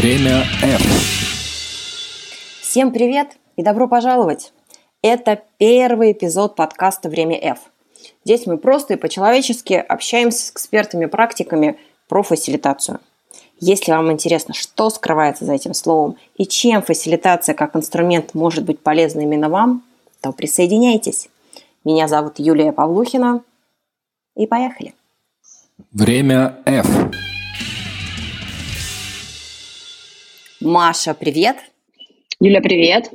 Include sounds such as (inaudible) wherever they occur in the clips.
Время F. Всем привет и добро пожаловать! Это первый эпизод подкаста «Время F». Здесь мы просто и по-человечески общаемся с экспертами-практиками про фасилитацию. Если вам интересно, что скрывается за этим словом и чем фасилитация как инструмент может быть полезна именно вам, то присоединяйтесь. Меня зовут Юлия Павлухина. И поехали. Время F. Маша, привет. Юля, привет.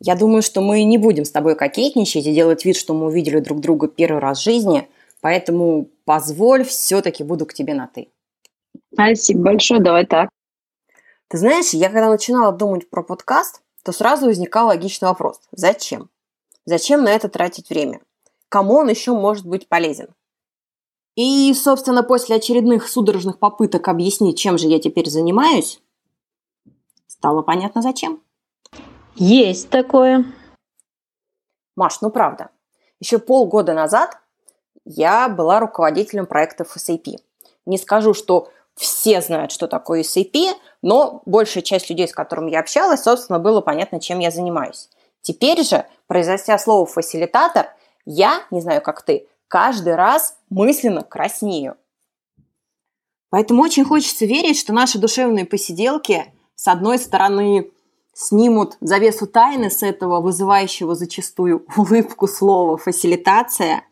Я думаю, что мы не будем с тобой кокетничать и делать вид, что мы увидели друг друга первый раз в жизни, поэтому позволь, все-таки буду к тебе на «ты». Спасибо большое, давай так. Ты знаешь, я когда начинала думать про подкаст, то сразу возникал логичный вопрос. Зачем? Зачем на это тратить время? Кому он еще может быть полезен? И, собственно, после очередных судорожных попыток объяснить, чем же я теперь занимаюсь, Стало понятно, зачем? Есть такое. Маш, ну правда. Еще полгода назад я была руководителем проектов SAP. Не скажу, что все знают, что такое SAP, но большая часть людей, с которыми я общалась, собственно, было понятно, чем я занимаюсь. Теперь же, произнеся слово «фасилитатор», я, не знаю, как ты, каждый раз мысленно краснею. Поэтому очень хочется верить, что наши душевные посиделки с одной стороны, снимут завесу тайны с этого вызывающего зачастую (laughs) улыбку слова «фасилитация»,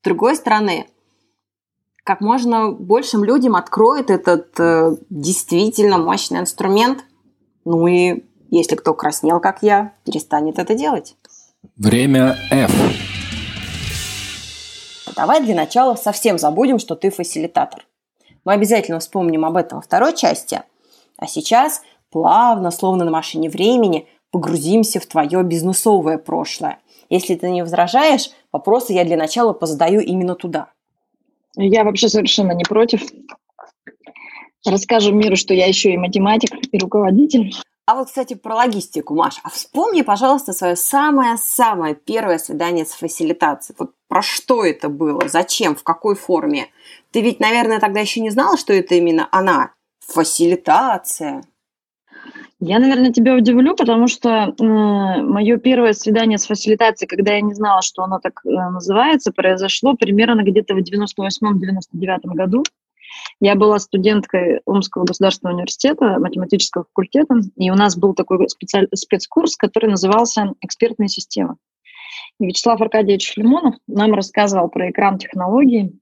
с другой стороны, как можно большим людям откроет этот э, действительно мощный инструмент, ну и если кто краснел, как я, перестанет это делать. Время F. Давай для начала совсем забудем, что ты фасилитатор. Мы обязательно вспомним об этом во второй части. А сейчас – плавно, словно на машине времени, погрузимся в твое бизнесовое прошлое. Если ты не возражаешь, вопросы я для начала позадаю именно туда. Я вообще совершенно не против. Расскажем миру, что я еще и математик, и руководитель. А вот, кстати, про логистику, Маш. А вспомни, пожалуйста, свое самое-самое первое свидание с фасилитацией. Вот про что это было? Зачем? В какой форме? Ты ведь, наверное, тогда еще не знала, что это именно она. Фасилитация. Я, наверное, тебя удивлю, потому что э, мое первое свидание с фасилитацией, когда я не знала, что оно так э, называется, произошло примерно где-то в 98-99 году. Я была студенткой Омского государственного университета, математического факультета, и у нас был такой специаль... спецкурс, который назывался «Экспертные системы». И Вячеслав Аркадьевич Шлемонов нам рассказывал про экран технологий.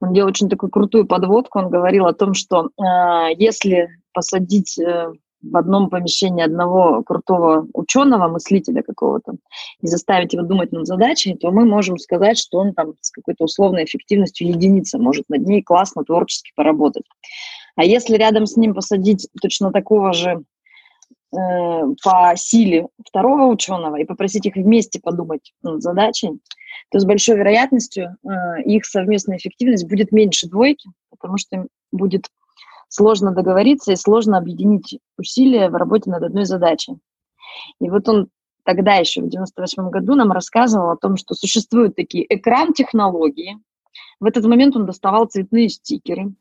Он делал очень такую крутую подводку. Он говорил о том, что э, если посадить э, в одном помещении одного крутого ученого, мыслителя какого-то, и заставить его думать над задачей, то мы можем сказать, что он там с какой-то условной эффективностью единицы может над ней классно, творчески поработать. А если рядом с ним посадить точно такого же э, по силе второго ученого и попросить их вместе подумать над задачей, то с большой вероятностью э, их совместная эффективность будет меньше двойки, потому что будет сложно договориться и сложно объединить усилия в работе над одной задачей. И вот он тогда еще, в 98 году, нам рассказывал о том, что существуют такие экран-технологии. В этот момент он доставал цветные стикеры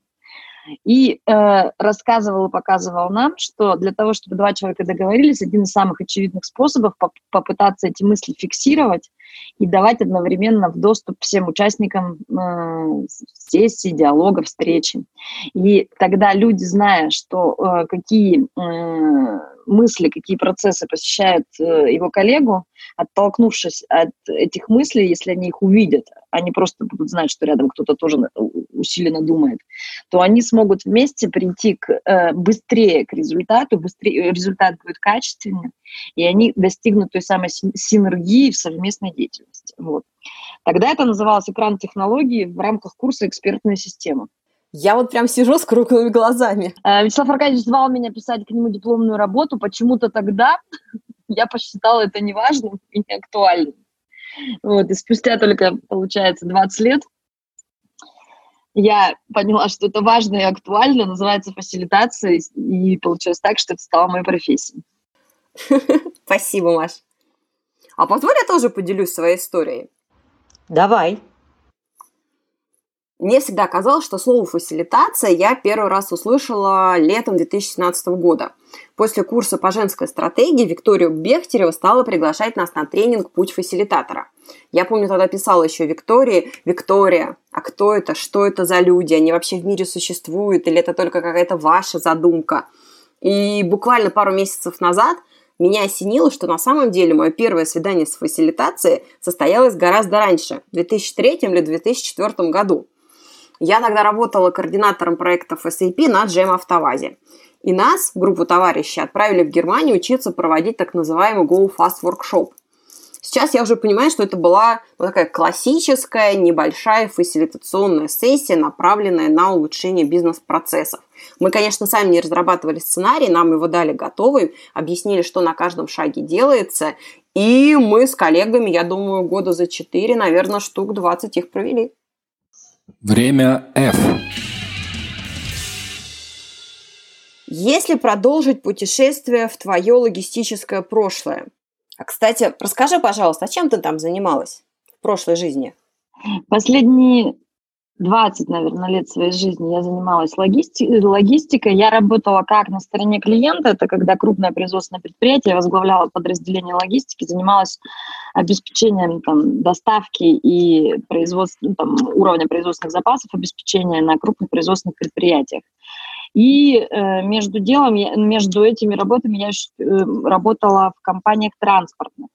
и э, рассказывал и показывал нам, что для того, чтобы два человека договорились, один из самых очевидных способов поп попытаться эти мысли фиксировать и давать одновременно в доступ всем участникам э, сессии, диалога, встречи. И тогда люди, зная, что э, какие э, мысли, какие процессы посещают э, его коллегу, оттолкнувшись от этих мыслей, если они их увидят, они просто будут знать, что рядом кто-то тоже усиленно думает, то они смогут вместе прийти к, э, быстрее к результату, быстрее, результат будет качественнее, и они достигнут той самой синергии в совместной деятельности. Вот. Тогда это называлось экран технологии в рамках курса «Экспертная система». Я вот прям сижу с круглыми глазами. Э, Вячеслав Аркадьевич звал меня писать к нему дипломную работу. Почему-то тогда (laughs) я посчитала это неважным и неактуальным. Вот, и спустя только, получается, 20 лет я поняла, что это важно и актуально, называется фасилитация, и получилось так, что это стало моей профессией. (laughs) Спасибо, Маш. А позволь я тоже поделюсь своей историей? Давай. Мне всегда казалось, что слово «фасилитация» я первый раз услышала летом 2017 года. После курса по женской стратегии Викторию Бехтерева стала приглашать нас на тренинг «Путь фасилитатора». Я помню, тогда писала еще Виктории, «Виктория, а кто это? Что это за люди? Они вообще в мире существуют? Или это только какая-то ваша задумка?» И буквально пару месяцев назад меня осенило, что на самом деле мое первое свидание с фасилитацией состоялось гораздо раньше, в 2003 или 2004 году. Я тогда работала координатором проектов SAP на Джем Автовазе. И нас, группу товарищей, отправили в Германию учиться проводить так называемый Go Fast Workshop. Сейчас я уже понимаю, что это была вот такая классическая небольшая фасилитационная сессия, направленная на улучшение бизнес-процессов. Мы, конечно, сами не разрабатывали сценарий, нам его дали готовый, объяснили, что на каждом шаге делается, и мы с коллегами, я думаю, года за четыре, наверное, штук 20 их провели. Время F. Если продолжить путешествие в твое логистическое прошлое. А, кстати, расскажи, пожалуйста, а чем ты там занималась в прошлой жизни? Последние 20, наверное, лет своей жизни я занималась логисти- логистикой. Я работала как на стороне клиента, это когда крупное производственное предприятие, я возглавляла подразделение логистики, занималась обеспечением там, доставки и производства, ну, там, уровня производственных запасов, обеспечения на крупных производственных предприятиях. И э, между делом, я, между этими работами я э, работала в компаниях транспортных.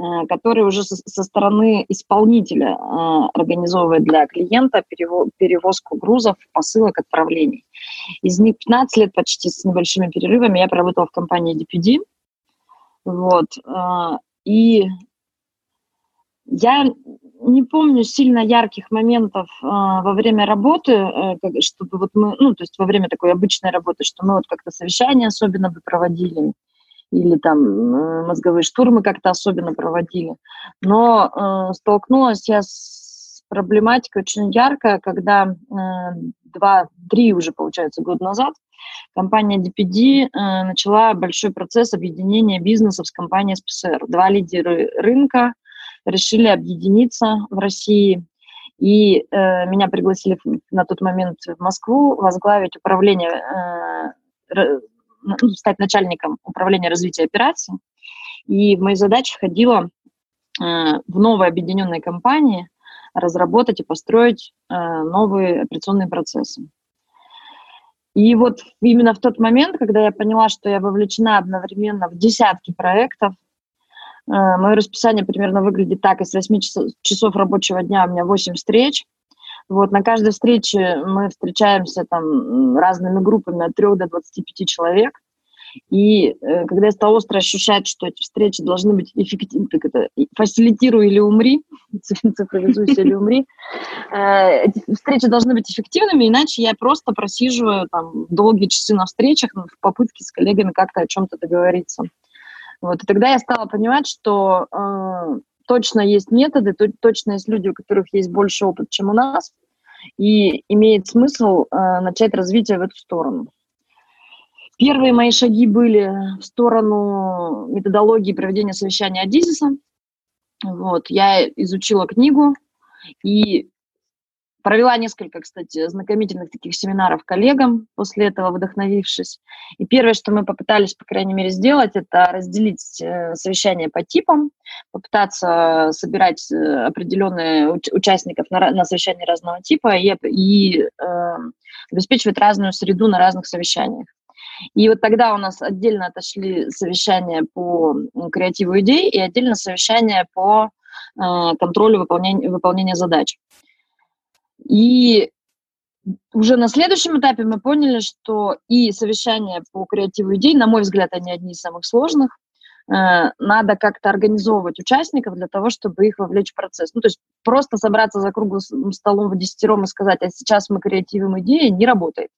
Э, который уже со стороны исполнителя э, организовывает для клиента перевозку грузов, посылок, отправлений. Из них 15 лет почти с небольшими перерывами я проработала в компании DPD. Вот. Э, и я не помню сильно ярких моментов э, во время работы, э, чтобы вот мы, ну, то есть во время такой обычной работы, что мы вот как-то совещания особенно бы проводили, или там э, мозговые штурмы как-то особенно проводили. Но э, столкнулась я с проблематикой очень ярко, когда э, два, три уже, получается, года назад компания DPD э, начала большой процесс объединения бизнесов с компанией SPSR. Два лидера рынка решили объединиться в России, и э, меня пригласили на тот момент в Москву возглавить управление э, ну, стать начальником управления развития операций. И в мои задачи входило э, в новой объединенной компании разработать и построить э, новые операционные процессы. И вот именно в тот момент, когда я поняла, что я вовлечена одновременно в десятки проектов, э, мое расписание примерно выглядит так, из 8 часов, часов рабочего дня у меня 8 встреч, вот, на каждой встрече мы встречаемся там разными группами от 3 до 25 человек. И э, когда я стала остро ощущать, что эти встречи должны быть эффективны, как это, фасилитируй или умри, (laughs) цифровизуйся или умри, э, эти встречи должны быть эффективными, иначе я просто просиживаю там долгие часы на встречах в попытке с коллегами как-то о чем-то договориться. Вот, и тогда я стала понимать, что э, точно есть методы, точно есть люди, у которых есть больше опыта, чем у нас, и имеет смысл э, начать развитие в эту сторону. Первые мои шаги были в сторону методологии проведения совещания Адизиса. Вот, я изучила книгу и Провела несколько, кстати, знакомительных таких семинаров коллегам, после этого вдохновившись. И первое, что мы попытались, по крайней мере, сделать, это разделить э, совещание по типам, попытаться собирать э, определенные уч- участников на, на совещании разного типа и, э, обеспечивать разную среду на разных совещаниях. И вот тогда у нас отдельно отошли совещания по креативу идей и отдельно совещания по контролю выполнения, выполнения задач. И уже на следующем этапе мы поняли, что и совещания по креативу идей, на мой взгляд, они одни из самых сложных, э, надо как-то организовывать участников для того, чтобы их вовлечь в процесс. Ну, то есть просто собраться за круглым столом в десятером и сказать, а сейчас мы креативим идеи, не работает.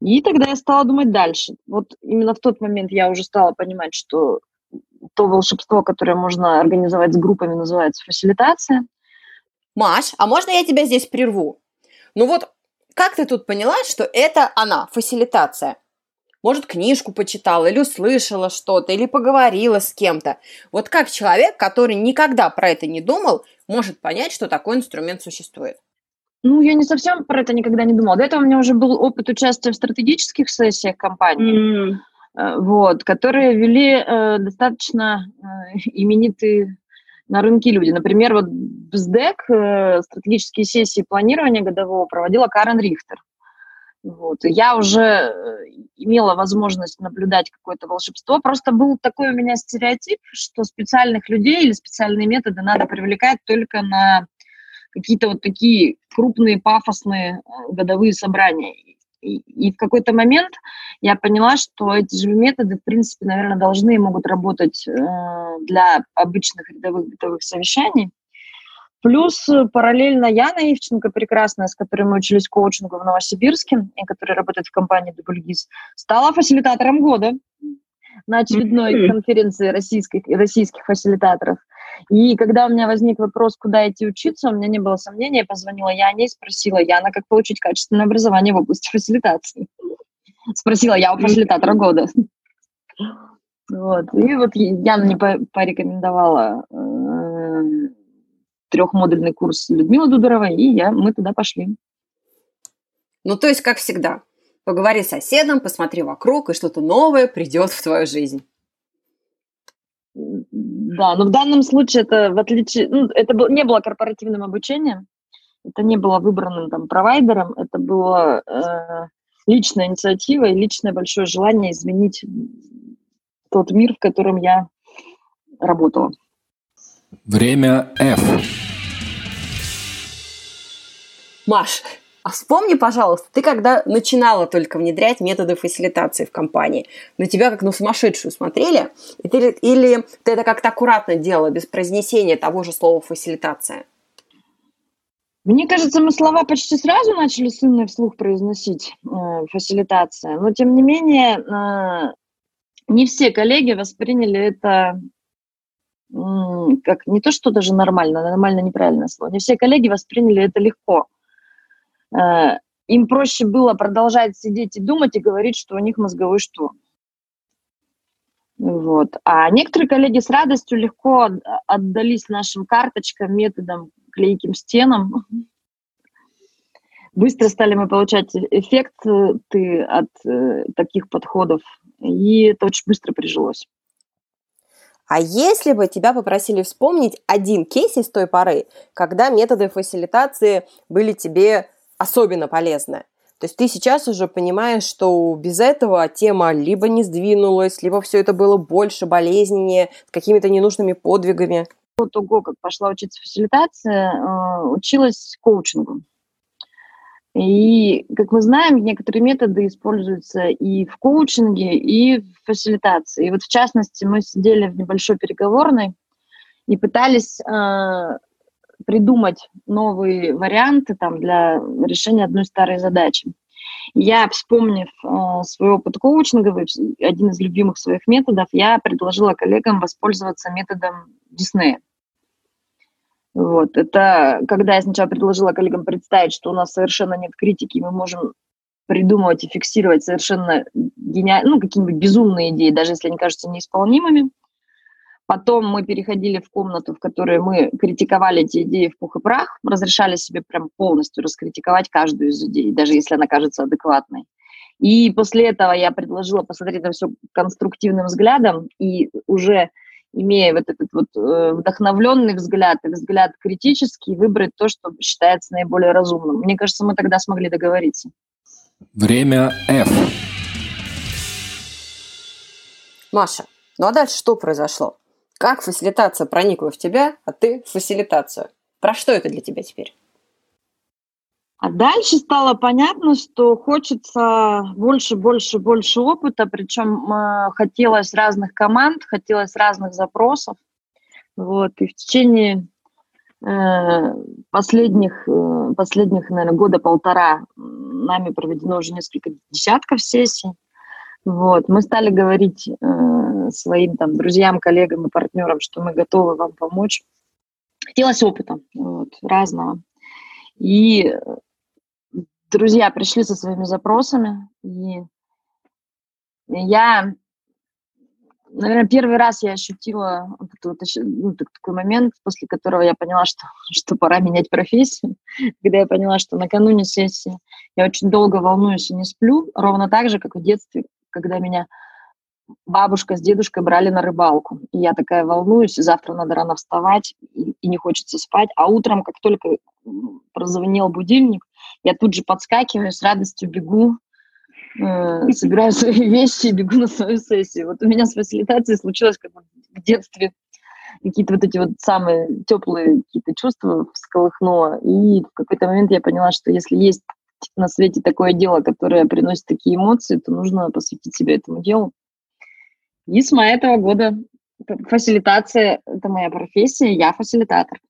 И тогда я стала думать дальше. Вот именно в тот момент я уже стала понимать, что то волшебство, которое можно организовать с группами, называется фасилитация. Маш, а можно я тебя здесь прерву? Ну вот, как ты тут поняла, что это она, фасилитация? Может, книжку почитала, или услышала что-то, или поговорила с кем-то. Вот как человек, который никогда про это не думал, может понять, что такой инструмент существует? Ну, я не совсем про это никогда не думала. До этого у меня уже был опыт участия в стратегических сессиях компании, mm. вот, которые вели э, достаточно э, (laughs) именитые на рынке люди. Например, вот в СДЭК э, стратегические сессии планирования годового проводила Карен Рихтер. Вот. Я уже э, имела возможность наблюдать какое-то волшебство. Просто был такой у меня стереотип, что специальных людей или специальные методы надо привлекать только на какие-то вот такие крупные пафосные э, годовые собрания. И, и в какой-то момент я поняла, что эти же методы, в принципе, наверное, должны и могут работать э, для обычных рядовых бытовых совещаний. Плюс э, параллельно Яна Ивченко, прекрасная, с которой мы учились коучингу в Новосибирске, и которая работает в компании Дубльгиз, стала фасилитатором года на очередной mm-hmm. конференции российских, российских фасилитаторов. И когда у меня возник вопрос, куда идти учиться, у меня не было сомнения, я позвонила Яне и спросила, Яна, как получить качественное образование в области фасилитации? Спросила я у фасилитатора года. Вот. И вот Яна мне порекомендовала э, трехмодульный курс Людмилы Дудоровой, и я, мы туда пошли. Ну, то есть, как всегда, поговори с соседом, посмотри вокруг, и что-то новое придет в твою жизнь. Да, но в данном случае это в отличие, ну, это был, не было корпоративным обучением, это не было выбранным там провайдером, это было э, личная инициатива и личное большое желание изменить тот мир, в котором я работала. Время F. Маш, а вспомни, пожалуйста, ты когда начинала только внедрять методы фасилитации в компании, на тебя как на сумасшедшую смотрели? И ты, или ты это как-то аккуратно делала, без произнесения того же слова фасилитация? Мне кажется, мы слова почти сразу начали с умной вслух произносить, э, фасилитация. Но, тем не менее, э, не все коллеги восприняли это как не то, что даже нормально, нормально неправильное слово. Не все коллеги восприняли это легко. Э, им проще было продолжать сидеть и думать и говорить, что у них мозговой штурм. Вот. А некоторые коллеги с радостью легко отдались нашим карточкам, методам, клейким стенам. Быстро стали мы получать эффект ты от э, таких подходов, и это очень быстро прижилось. А если бы тебя попросили вспомнить один кейс из той поры, когда методы фасилитации были тебе особенно полезное. То есть ты сейчас уже понимаешь, что без этого тема либо не сдвинулась, либо все это было больше, болезненнее, с какими-то ненужными подвигами. До того, как пошла учиться фасилитации, э, училась коучингу. И, как мы знаем, некоторые методы используются и в коучинге, и в фасилитации. И вот, в частности, мы сидели в небольшой переговорной и пытались э, придумать новые варианты там, для решения одной старой задачи. Я, вспомнив э, свой опыт коучинговый, один из любимых своих методов, я предложила коллегам воспользоваться методом Диснея. Вот. Это когда я сначала предложила коллегам представить, что у нас совершенно нет критики, мы можем придумывать и фиксировать совершенно гениальные, ну, какие-нибудь безумные идеи, даже если они кажутся неисполнимыми. Потом мы переходили в комнату, в которой мы критиковали эти идеи в пух и прах, разрешали себе прям полностью раскритиковать каждую из идей, даже если она кажется адекватной. И после этого я предложила посмотреть на все конструктивным взглядом и уже имея вот этот вот э, вдохновленный взгляд и взгляд критический, выбрать то, что считается наиболее разумным. Мне кажется, мы тогда смогли договориться. Время F. Маша, ну а дальше что произошло? Как фасилитация проникла в тебя, а ты фасилитацию? Про что это для тебя теперь? А дальше стало понятно, что хочется больше, больше, больше опыта, причем э, хотелось разных команд, хотелось разных запросов. Вот, и в течение э, последних, э, последних, наверное, года полтора нами проведено уже несколько десятков сессий. Вот. Мы стали говорить э, своим там, друзьям, коллегам и партнерам, что мы готовы вам помочь. Хотелось опыта вот, разного. И друзья пришли со своими запросами, и я наверное, первый раз я ощутила вот, вот, ну, такой момент, после которого я поняла, (laughs) что, что пора менять профессию. Когда я поняла, что накануне сессии я очень долго волнуюсь и не сплю, ровно так же, как в детстве, когда меня бабушка с дедушкой брали на рыбалку. И я такая волнуюсь, завтра надо рано вставать, и, и не хочется спать. А утром, как только прозвонил будильник, я тут же подскакиваю, с радостью бегу, э, собираю (laughs) свои вещи и бегу на свою сессию. Вот у меня с фасилитацией случилось как в детстве какие-то вот эти вот самые теплые какие-то чувства всколыхнуло. И в какой-то момент я поняла, что если есть на свете такое дело, которое приносит такие эмоции, то нужно посвятить себя этому делу. И с мая этого года фасилитация – это моя профессия, я фасилитатор.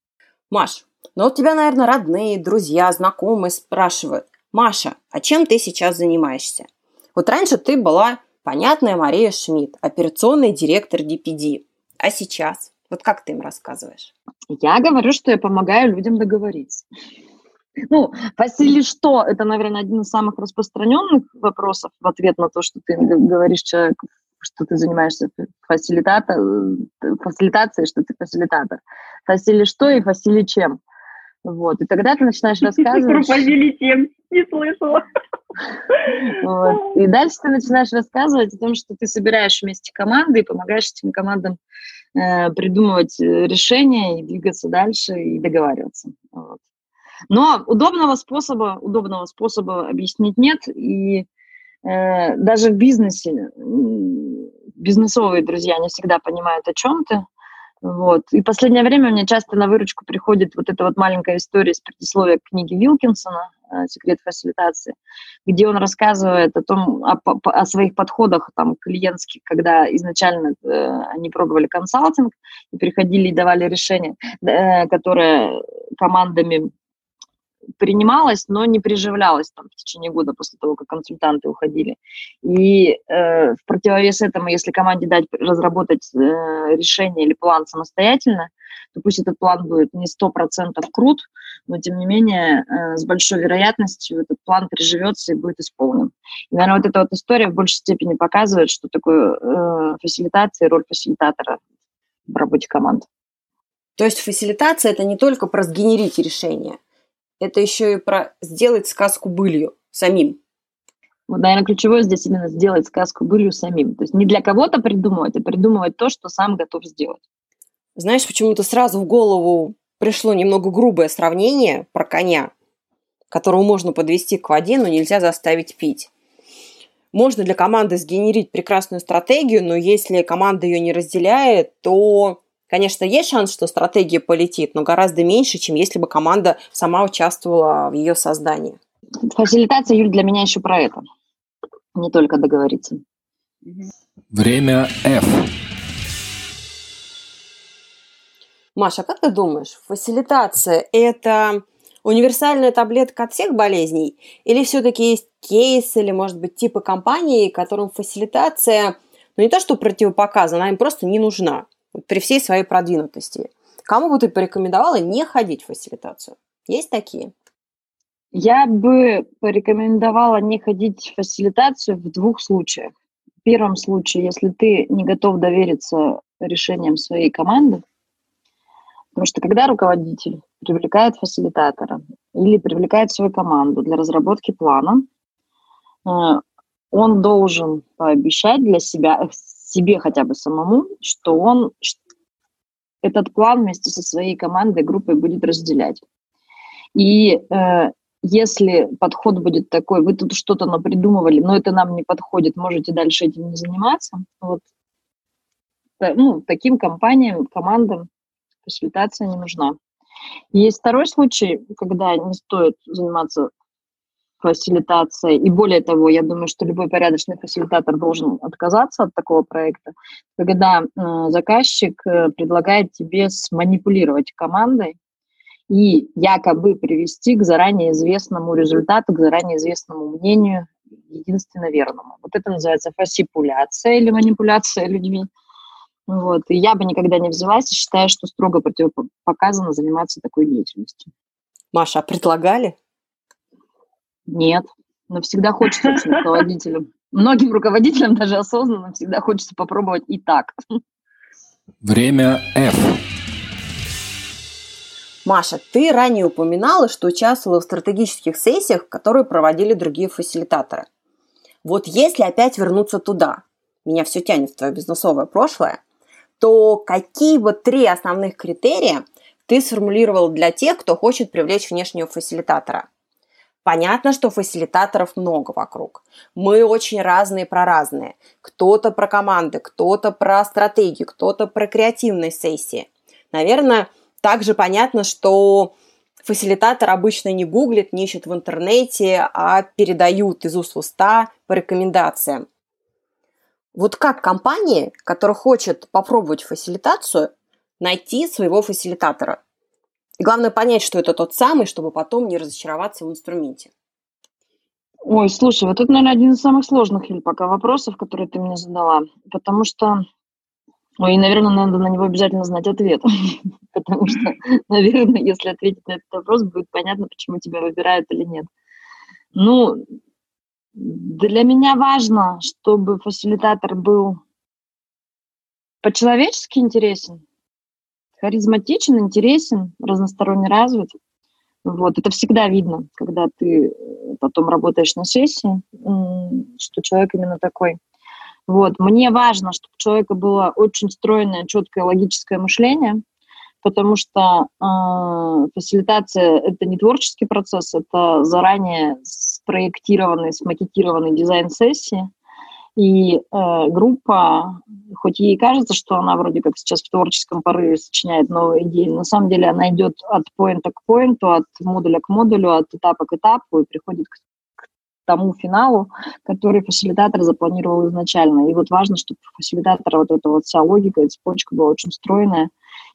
Маш, ну у тебя, наверное, родные, друзья, знакомые спрашивают, Маша, а чем ты сейчас занимаешься? Вот раньше ты была понятная Мария Шмидт, операционный директор DPD. А сейчас? Вот как ты им рассказываешь? Я говорю, что я помогаю людям договориться. Ну, Василий, что? Это, наверное, один из самых распространенных вопросов в ответ на то, что ты говоришь человеку что ты занимаешься фасилитата, э, фасилитацией, что ты фасилитатор. Фасили что и фасили чем. Вот. И тогда ты начинаешь (laughs) рассказывать... Про фасили чем? Не слышала. Вот. И дальше ты начинаешь рассказывать о том, что ты собираешь вместе команды и помогаешь этим командам э, придумывать э, решения и двигаться дальше и договариваться. Вот. Но удобного способа, удобного способа объяснить нет. И Э, даже в бизнесе бизнесовые друзья не всегда понимают, о чем ты. Вот. И в последнее время мне часто на выручку приходит вот эта вот маленькая история из предисловия книги Вилкинсона э, «Секрет фасилитации», где он рассказывает о том, о, о своих подходах там, клиентских, когда изначально э, они пробовали консалтинг и приходили и давали решения, э, которые командами принималась, но не приживлялась там в течение года после того, как консультанты уходили. И э, в противовес этому, если команде дать разработать э, решение или план самостоятельно, то пусть этот план будет не сто процентов крут, но тем не менее э, с большой вероятностью этот план приживется и будет исполнен. И, наверное, вот эта вот история в большей степени показывает, что такое э, фасилитация и роль фасилитатора в работе команд. То есть фасилитация – это не только про сгенерить решение, это еще и про сделать сказку былью самим. Вот, наверное, ключевое здесь именно сделать сказку былью самим. То есть не для кого-то придумывать, а придумывать то, что сам готов сделать. Знаешь, почему-то сразу в голову пришло немного грубое сравнение про коня, которого можно подвести к воде, но нельзя заставить пить. Можно для команды сгенерить прекрасную стратегию, но если команда ее не разделяет, то Конечно, есть шанс, что стратегия полетит, но гораздо меньше, чем если бы команда сама участвовала в ее создании. Фасилитация, Юль, для меня еще про это. Не только договориться. Время F. Маша, как ты думаешь, фасилитация – это универсальная таблетка от всех болезней? Или все-таки есть кейс или, может быть, типы компаний, которым фасилитация, ну не то, что противопоказана, она им просто не нужна? При всей своей продвинутости. Кому бы ты порекомендовала не ходить в фасилитацию? Есть такие? Я бы порекомендовала не ходить в фасилитацию в двух случаях. В первом случае, если ты не готов довериться решениям своей команды, потому что когда руководитель привлекает фасилитатора или привлекает свою команду для разработки плана, э, он должен пообещать для себя, (laughs) себе хотя бы самому, что он этот план вместе со своей командой, группой будет разделять. И э, если подход будет такой, вы тут что-то напридумывали, но это нам не подходит, можете дальше этим не заниматься, вот, ну, таким компаниям, командам консультация не нужна. Есть второй случай, когда не стоит заниматься фасилитация. И более того, я думаю, что любой порядочный фасилитатор должен отказаться от такого проекта, когда э, заказчик э, предлагает тебе сманипулировать командой и якобы привести к заранее известному результату, к заранее известному мнению, единственно верному. Вот это называется фасипуляция или манипуляция людьми. Вот. И я бы никогда не взялась и считаю, что строго противопоказано заниматься такой деятельностью. Маша, а предлагали? Нет, но всегда хочется быть руководителем. многим руководителям, даже осознанно, всегда хочется попробовать и так. Время F. Маша, ты ранее упоминала, что участвовала в стратегических сессиях, которые проводили другие фасилитаторы. Вот если опять вернуться туда, меня все тянет в твое бизнесовое прошлое, то какие бы три основных критерия ты сформулировал для тех, кто хочет привлечь внешнего фасилитатора? Понятно, что фасилитаторов много вокруг. Мы очень разные про разные. Кто-то про команды, кто-то про стратегию, кто-то про креативные сессии. Наверное, также понятно, что фасилитатор обычно не гуглит, не ищет в интернете, а передают из уст в уста по рекомендациям. Вот как компания, которая хочет попробовать фасилитацию, найти своего фасилитатора? И главное понять, что это тот самый, чтобы потом не разочароваться в инструменте. Ой, слушай, вот это, наверное, один из самых сложных, или пока вопросов, которые ты мне задала. Потому что, ой, наверное, надо на него обязательно знать ответ. (laughs) Потому что, (laughs) наверное, если ответить на этот вопрос, будет понятно, почему тебя выбирают или нет. Ну, для меня важно, чтобы фасилитатор был по-человечески интересен, харизматичен, интересен, разносторонне развит. Вот, это всегда видно, когда ты э, потом работаешь на сессии, что человек именно такой. Вот, мне важно, чтобы у человека было очень стройное, четкое логическое мышление, потому что э, фасилитация – это не творческий процесс, это заранее спроектированный, смакетированный дизайн сессии – и э, группа, хоть ей кажется, что она вроде как сейчас в творческом порыве сочиняет новые идеи, на самом деле она идет от поинта к поинту, от модуля к модулю, от этапа к этапу и приходит к, к тому финалу, который фасилитатор запланировал изначально. И вот важно, чтобы у фасилитатора вот эта вот вся логика и цепочка была очень стройная,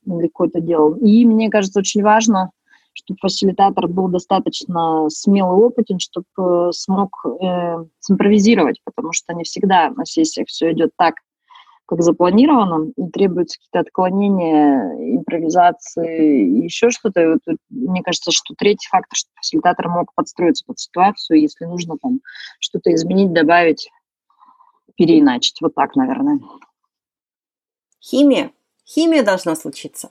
легко это делал. И мне кажется, очень важно чтобы фасилитатор был достаточно смелый опытен, чтобы э, смог э, симпровизировать, потому что не всегда на сессиях все идет так, как запланировано, и требуются какие-то отклонения, импровизации, еще что-то. Вот, мне кажется, что третий фактор, что фасилитатор мог подстроиться под ситуацию, если нужно там что-то изменить, добавить, переиначить. Вот так, наверное. Химия. Химия должна случиться.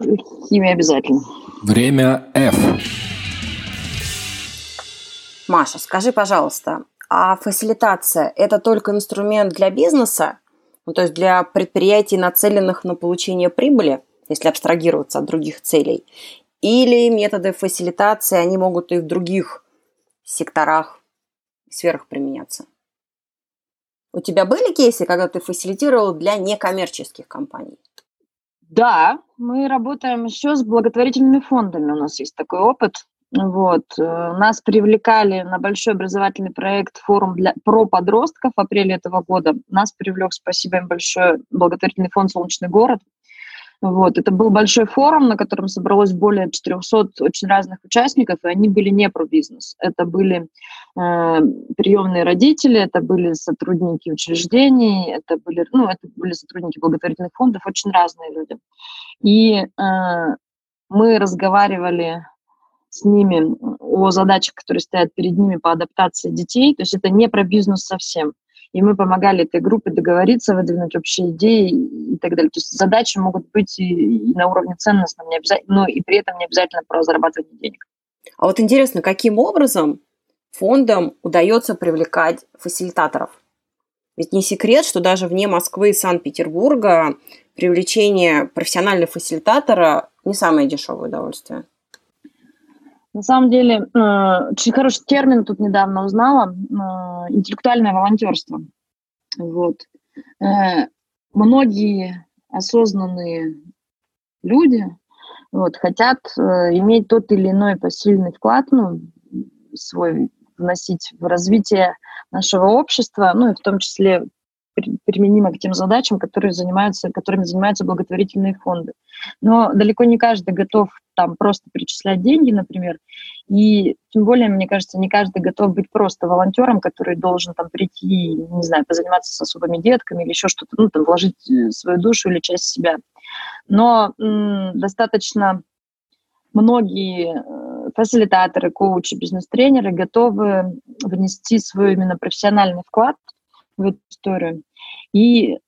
Химия обязательно. Время F. Маша, скажи, пожалуйста, а фасилитация – это только инструмент для бизнеса, ну, то есть для предприятий, нацеленных на получение прибыли, если абстрагироваться от других целей, или методы фасилитации, они могут и в других секторах, сферах применяться? У тебя были кейсы, когда ты фасилитировал для некоммерческих компаний? Да, мы работаем еще с благотворительными фондами. У нас есть такой опыт. Вот. Э, нас привлекали на большой образовательный проект «Форум для, про подростков» в апреле этого года. Нас привлек, спасибо им большое, благотворительный фонд «Солнечный город». Вот. Это был большой форум, на котором собралось более 400 очень разных участников, и они были не про бизнес. Это были э, приемные родители, это были сотрудники учреждений, это были, ну, это были сотрудники благотворительных фондов, очень разные люди. И э, мы разговаривали с ними о задачах, которые стоят перед ними по адаптации детей. То есть это не про бизнес совсем и мы помогали этой группе договориться, выдвинуть общие идеи и так далее. То есть задачи могут быть и, на уровне ценностном, не но и при этом не обязательно про зарабатывание денег. А вот интересно, каким образом фондам удается привлекать фасилитаторов? Ведь не секрет, что даже вне Москвы и Санкт-Петербурга привлечение профессионального фасилитатора не самое дешевое удовольствие. На самом деле, э, очень хороший термин тут недавно узнала э, – интеллектуальное волонтерство. Вот. Э, многие осознанные люди вот, хотят иметь тот или иной посильный вклад, ну, свой вносить в развитие нашего общества, ну и в том числе применимо к тем задачам, которые занимаются, которыми занимаются благотворительные фонды. Но далеко не каждый готов там просто перечислять деньги, например. И тем более, мне кажется, не каждый готов быть просто волонтером, который должен там прийти, не знаю, позаниматься с особыми детками или еще что-то, ну, там, вложить э, свою душу или часть себя. Но м- достаточно многие э, фасилитаторы, коучи, бизнес-тренеры готовы внести свой именно профессиональный вклад в эту историю. И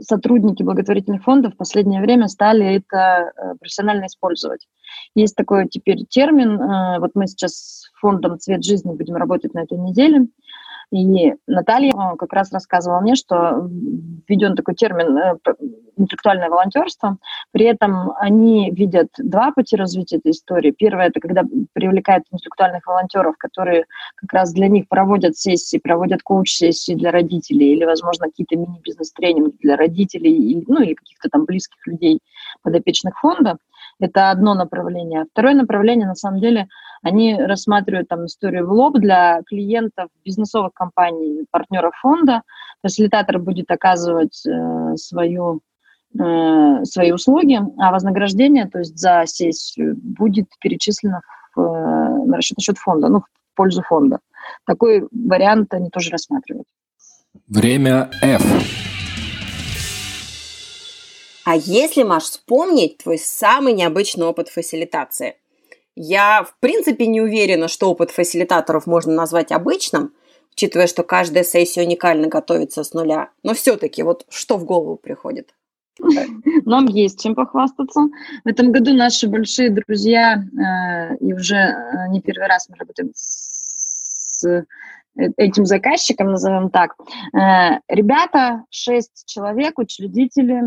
сотрудники благотворительных фондов в последнее время стали это э, профессионально использовать. Есть такой теперь термин, э, вот мы сейчас с фондом «Цвет жизни» будем работать на этой неделе, и Наталья э, как раз рассказывала мне, что введен такой термин интеллектуальное волонтерство. При этом они видят два пути развития этой истории. Первое – это когда привлекают интеллектуальных волонтеров, которые как раз для них проводят сессии, проводят коуч-сессии для родителей или, возможно, какие-то мини-бизнес-тренинги для родителей, ну или каких-то там близких людей подопечных фонда. Это одно направление. Второе направление, на самом деле, они рассматривают там историю в лоб для клиентов бизнесовых компаний, партнеров фонда. Фасилитатор будет оказывать э, свою, свои услуги, а вознаграждение, то есть за сессию, будет перечислено в, э, на расчетный счет фонда, ну, в пользу фонда. Такой вариант они тоже рассматривают. Время F. А если, Маш, вспомнить твой самый необычный опыт фасилитации? Я, в принципе, не уверена, что опыт фасилитаторов можно назвать обычным, учитывая, что каждая сессия уникально готовится с нуля. Но все-таки, вот что в голову приходит? (laughs) Нам есть чем похвастаться. В этом году наши большие друзья, э, и уже э, не первый раз мы работаем с э, этим заказчиком, назовем так. Ребята, шесть человек, учредители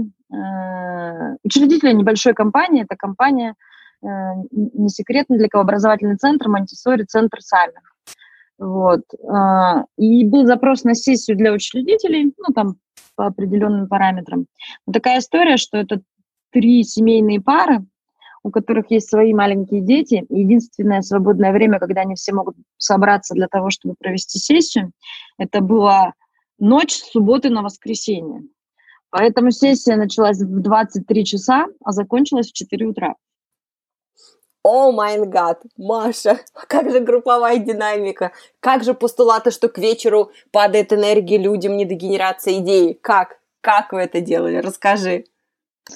учредителя небольшой компании, это компания, не секретно для кого, образовательный центр Монтисори, центр сами. Вот. Э, и был запрос на сессию для учредителей, ну, там, по определенным параметрам. Но такая история, что это три семейные пары, у которых есть свои маленькие дети. Единственное свободное время, когда они все могут собраться для того, чтобы провести сессию, это была ночь с субботы на воскресенье. Поэтому сессия началась в 23 часа, а закончилась в 4 утра. О май гад, Маша, (laughs) как же групповая динамика, как же постулаты, что к вечеру падает энергия людям, не до генерации идеи. Как? Как вы это делали? Расскажи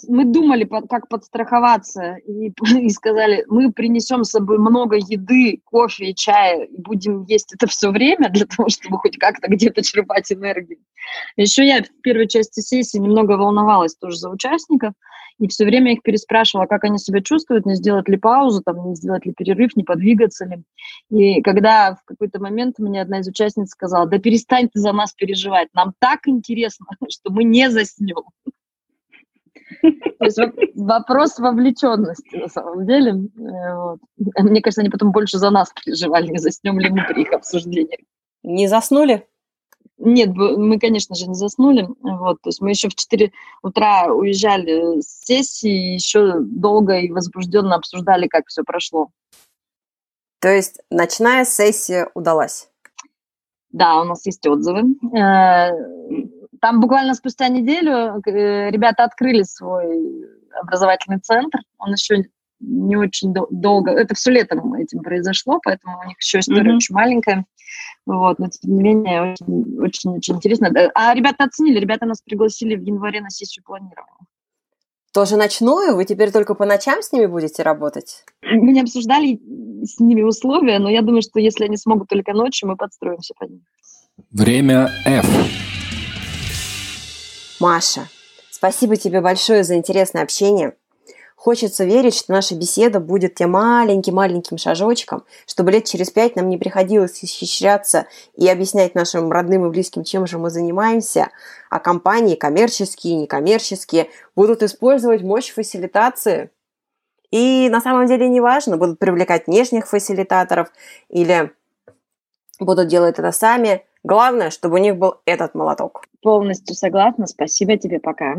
мы думали, как подстраховаться, и, (laughs) и сказали, мы принесем с собой много еды, кофе и чая, и будем есть это все время для того, чтобы хоть как-то где-то черпать энергию. Еще я в первой части сессии немного волновалась тоже за участников, и все время их переспрашивала, как они себя чувствуют, не сделать ли паузу, там, не сделать ли перерыв, не подвигаться ли. И когда в какой-то момент мне одна из участниц сказала, да перестань ты за нас переживать, нам так интересно, (laughs) что мы не заснем. То есть вопрос вовлеченности на самом деле. Э, вот. Мне кажется, они потом больше за нас переживали, не заснем ли мы при их обсуждениях. Не заснули? Нет, мы, конечно же, не заснули. Вот, то есть мы еще в 4 утра уезжали с сессии, еще долго и возбужденно обсуждали, как все прошло. То есть ночная сессия удалась? Да, у нас есть отзывы. Там буквально спустя неделю э, ребята открыли свой образовательный центр. Он еще не очень долго, это все летом этим произошло, поэтому у них еще история mm-hmm. очень маленькая. Вот, но тем не менее, очень-очень интересно. А ребята оценили, ребята нас пригласили в январе на сессию планирования. Тоже ночную? Вы теперь только по ночам с ними будете работать? Мы не обсуждали с ними условия, но я думаю, что если они смогут только ночью, мы подстроимся под них. Время F. Маша, спасибо тебе большое за интересное общение. Хочется верить, что наша беседа будет тем маленьким-маленьким шажочком, чтобы лет через пять нам не приходилось исхищряться и объяснять нашим родным и близким, чем же мы занимаемся, а компании, коммерческие и некоммерческие, будут использовать мощь фасилитации. И на самом деле неважно, будут привлекать внешних фасилитаторов или будут делать это сами – Главное, чтобы у них был этот молоток. Полностью согласна. Спасибо тебе. Пока.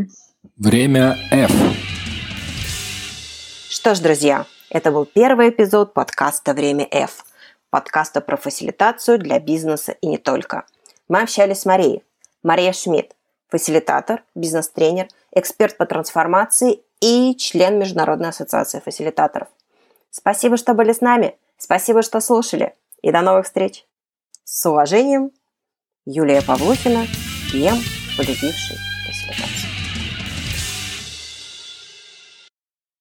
Время F. Что ж, друзья, это был первый эпизод подкаста «Время F», подкаста про фасилитацию для бизнеса и не только. Мы общались с Марией. Мария Шмидт, фасилитатор, бизнес-тренер, эксперт по трансформации и член Международной ассоциации фасилитаторов. Спасибо, что были с нами. Спасибо, что слушали. И до новых встреч. С уважением, Юлия Павлухина, ем, полюбивший фасилитацию.